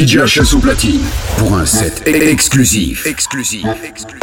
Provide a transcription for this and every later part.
DJ HL au platine pour un set exclusif. Exclusif. exclusif.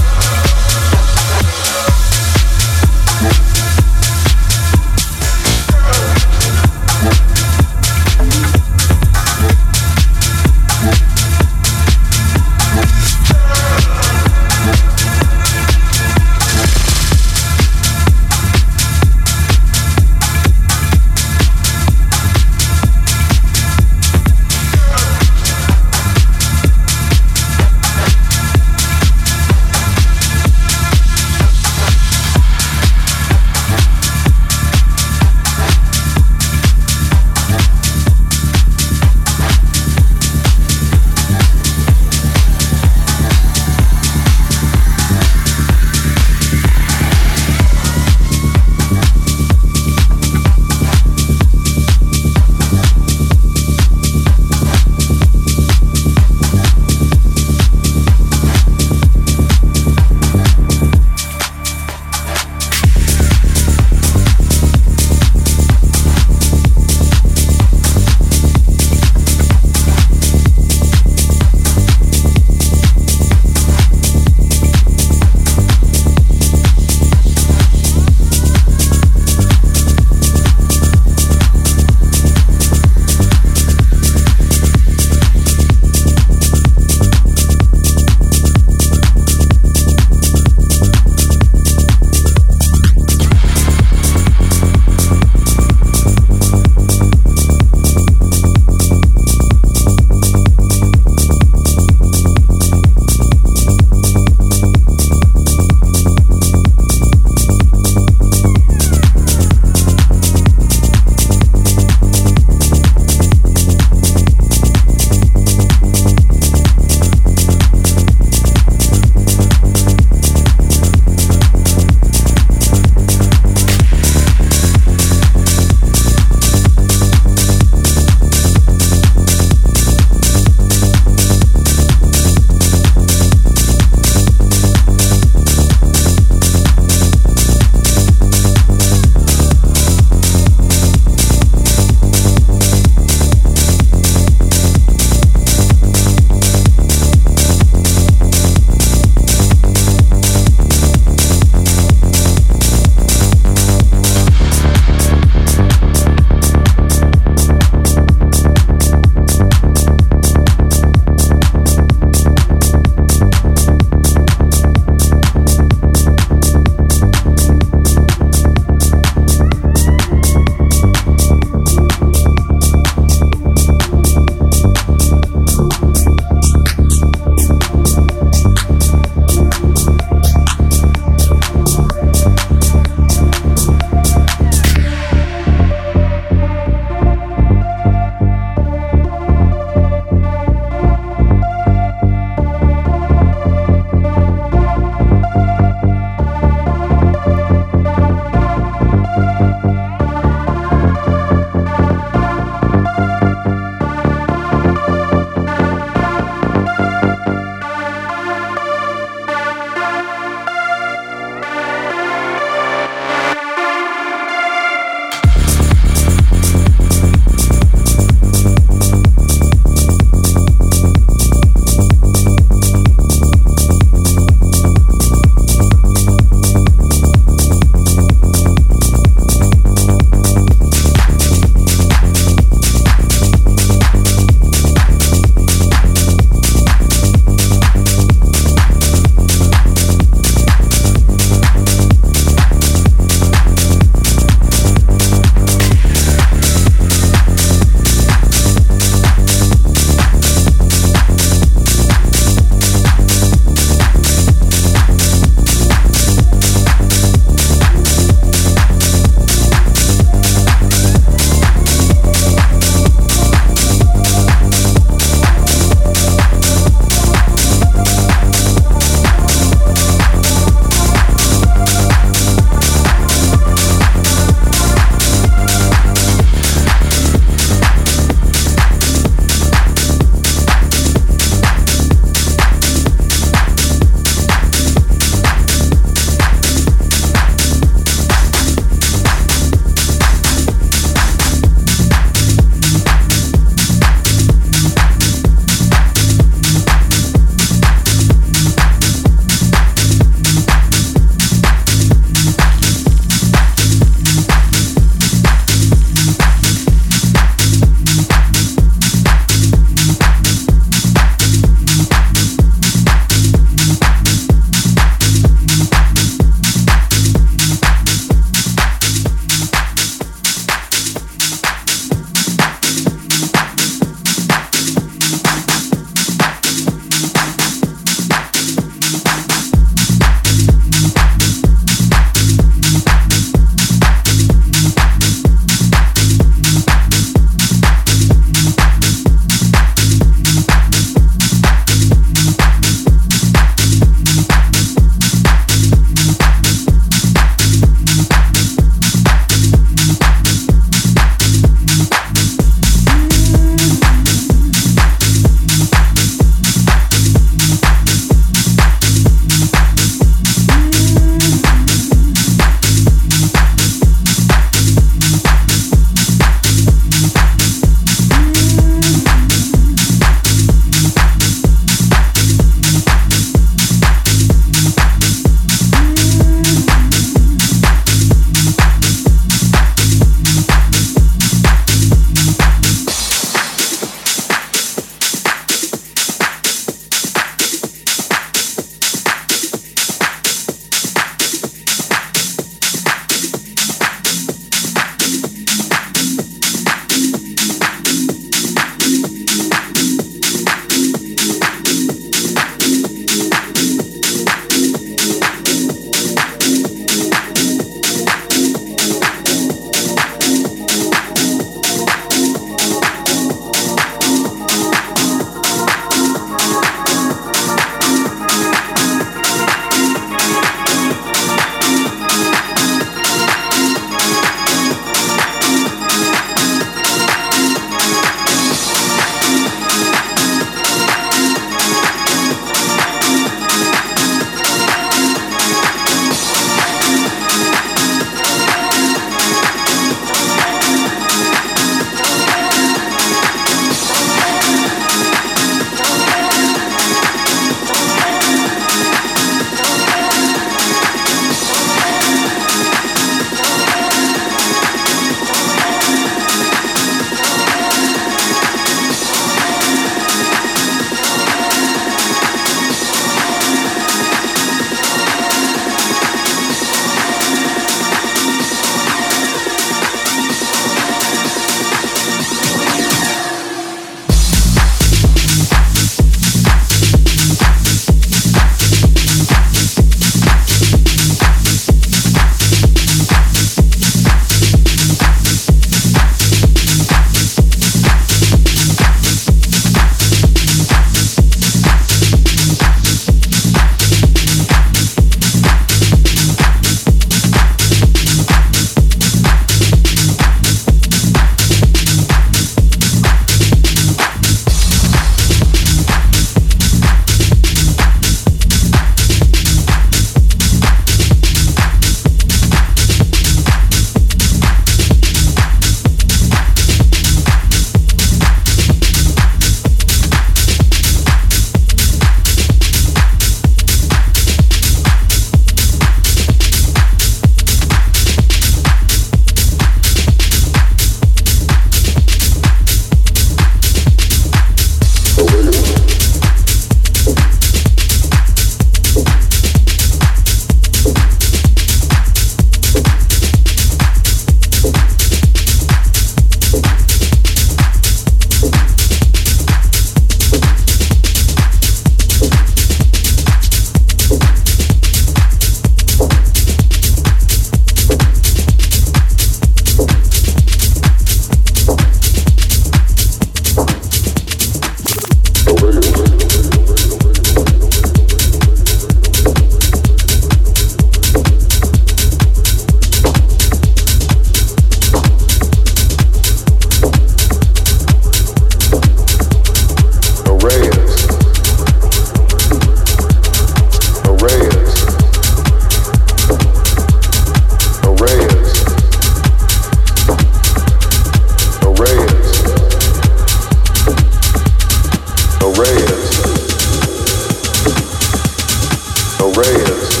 Reyes.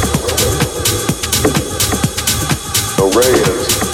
The Reyes.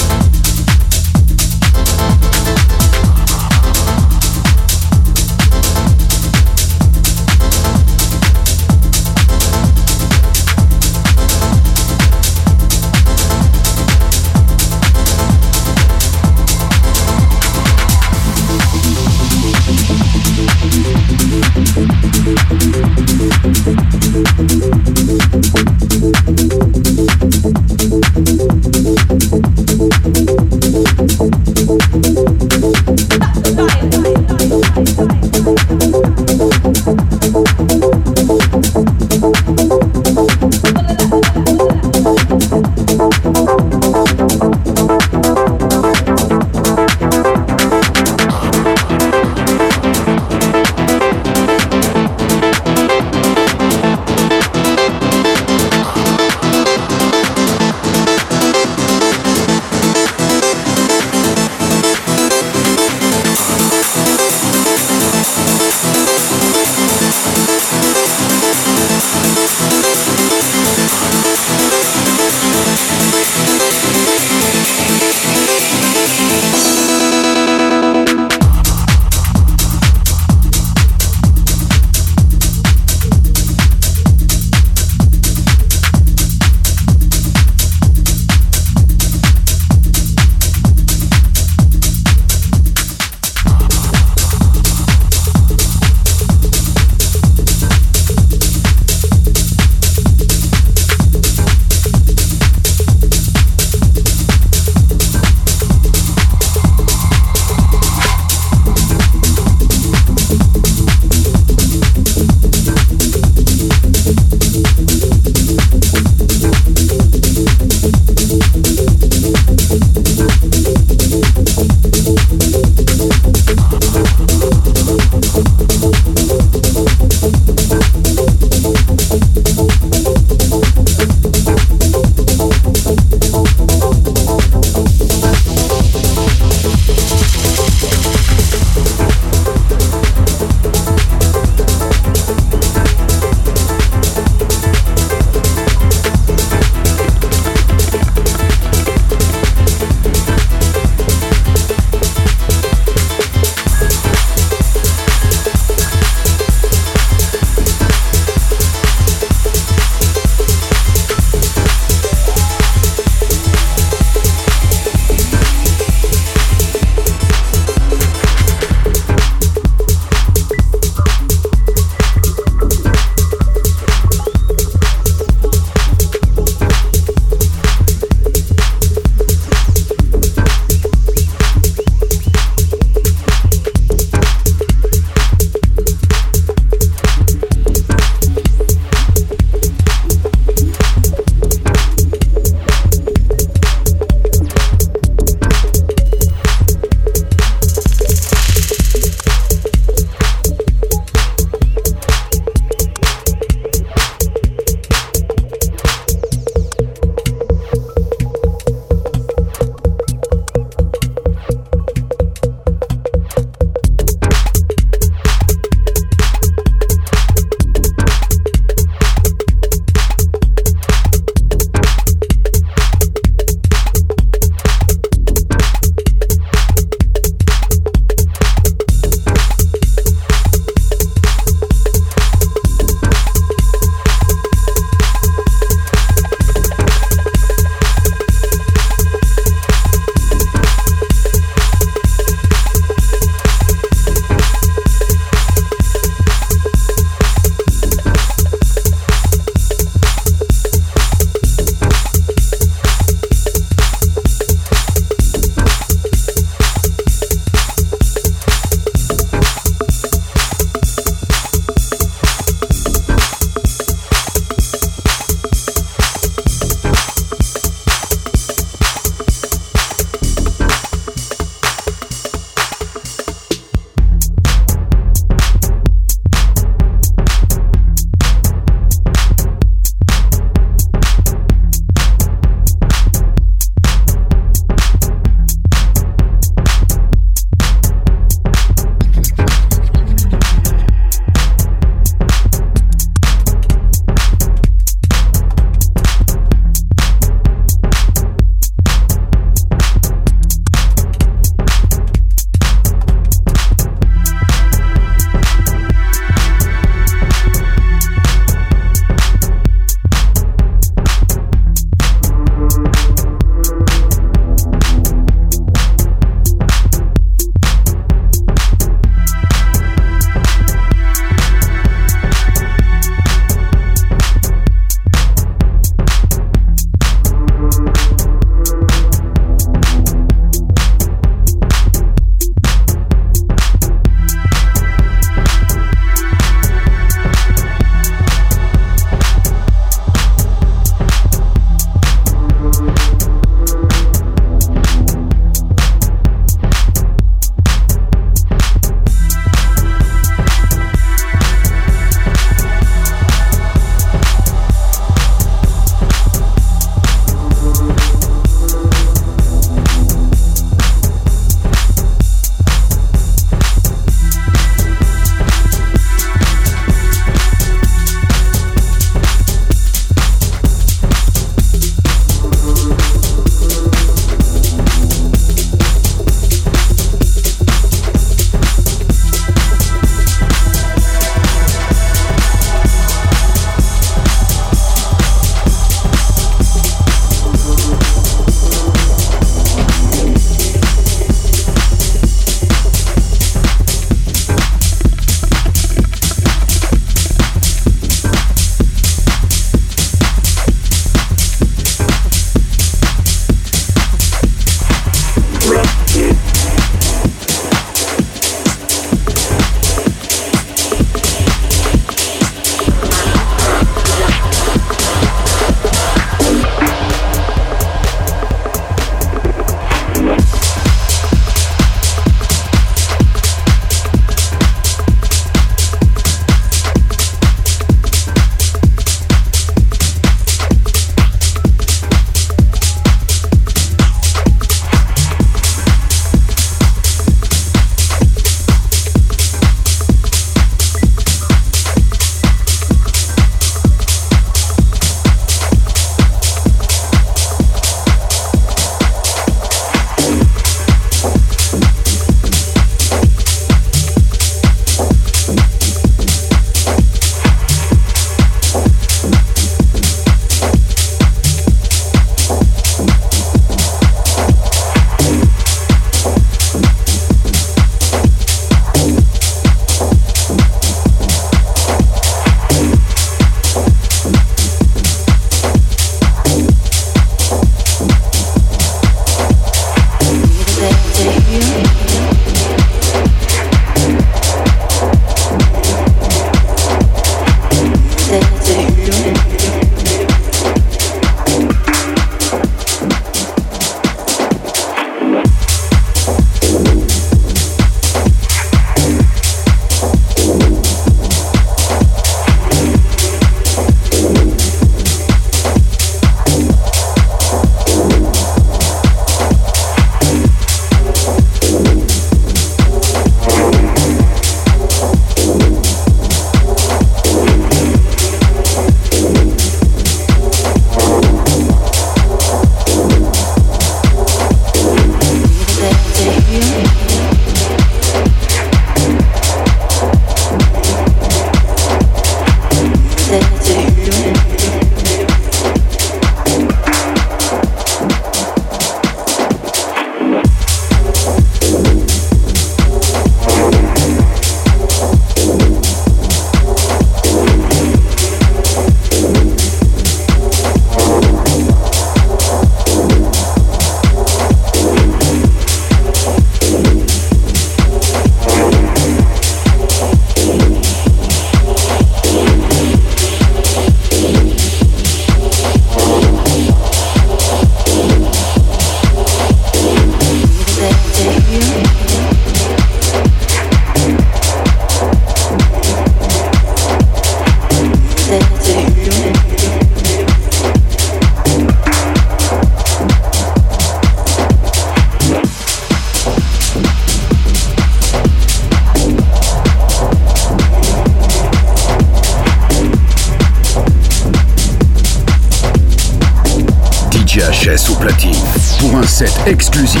Exclusif.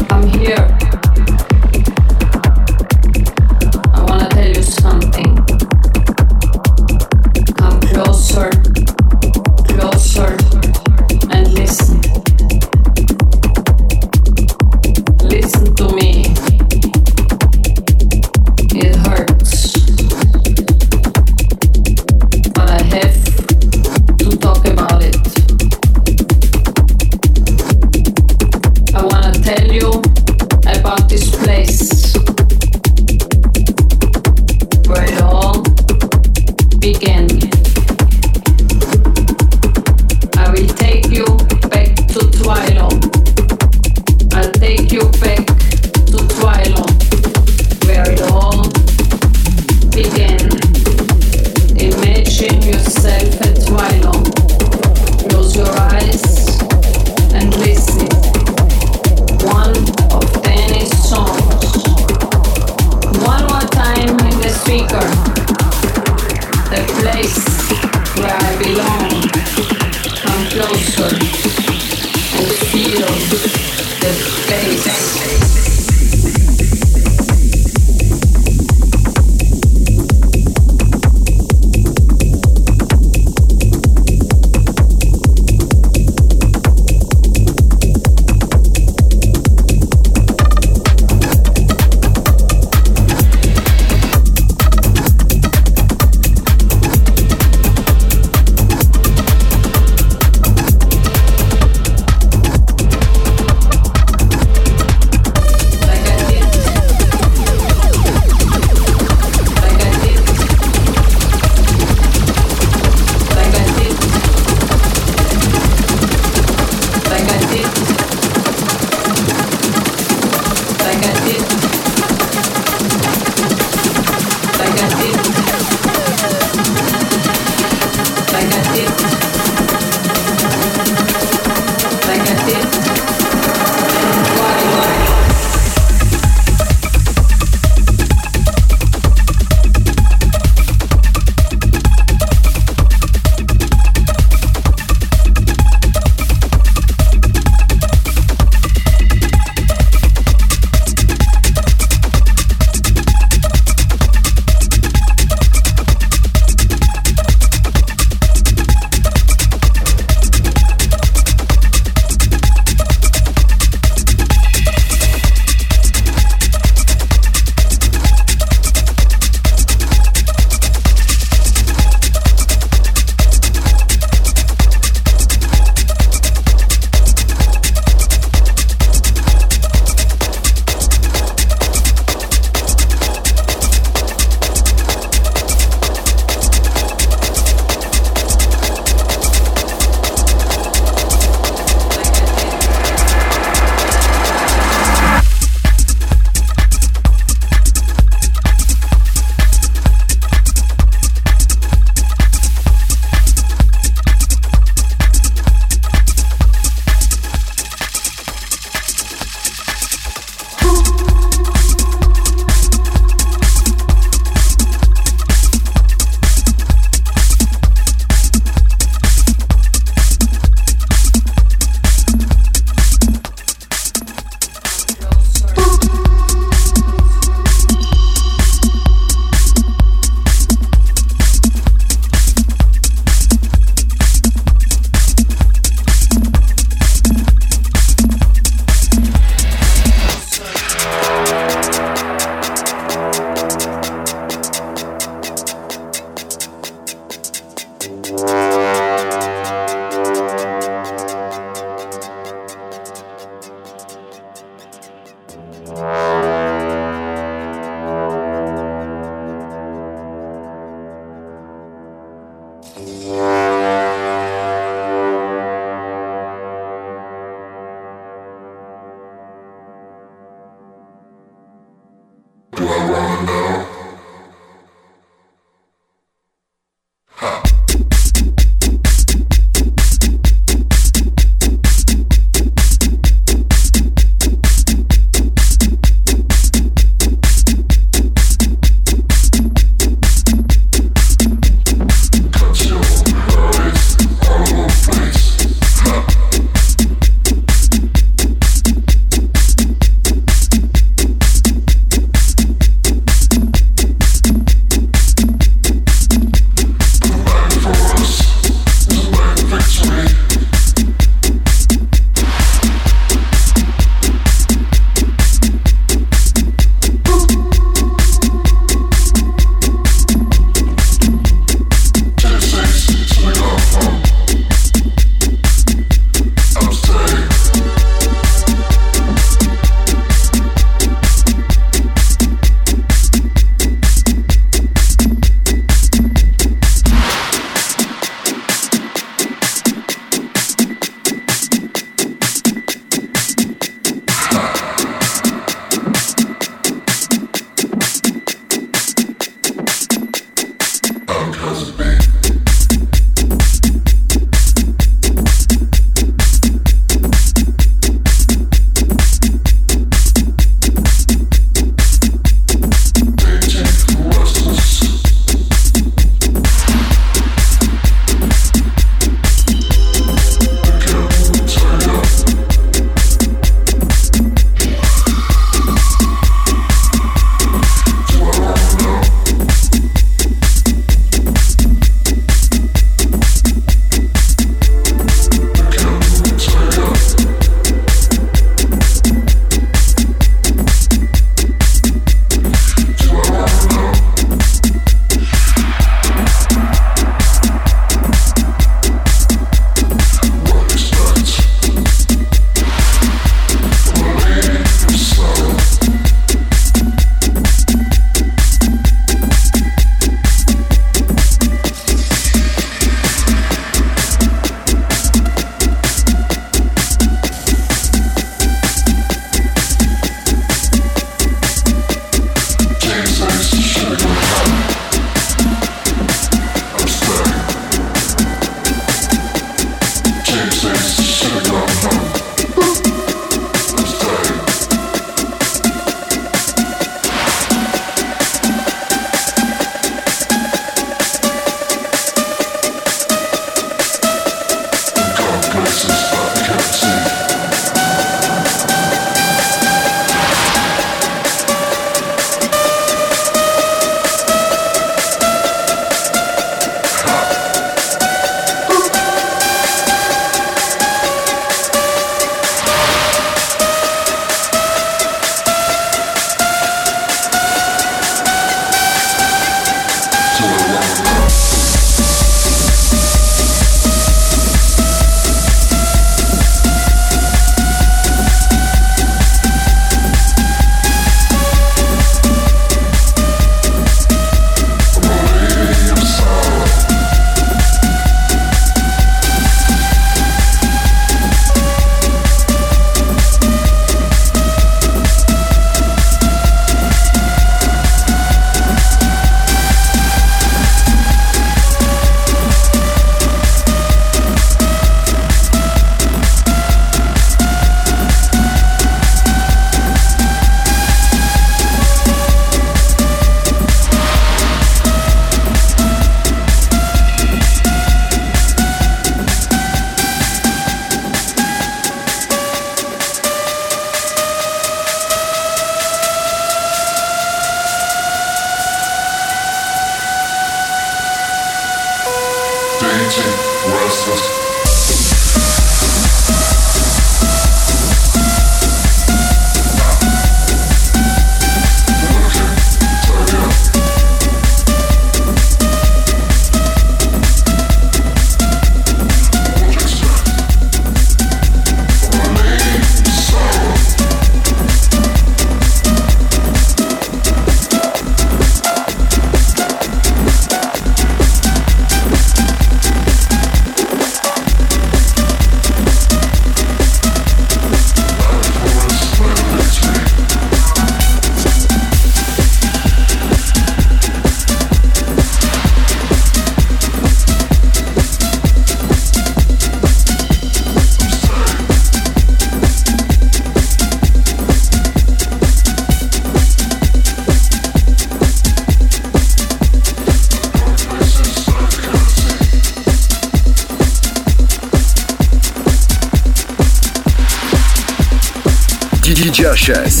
Precious.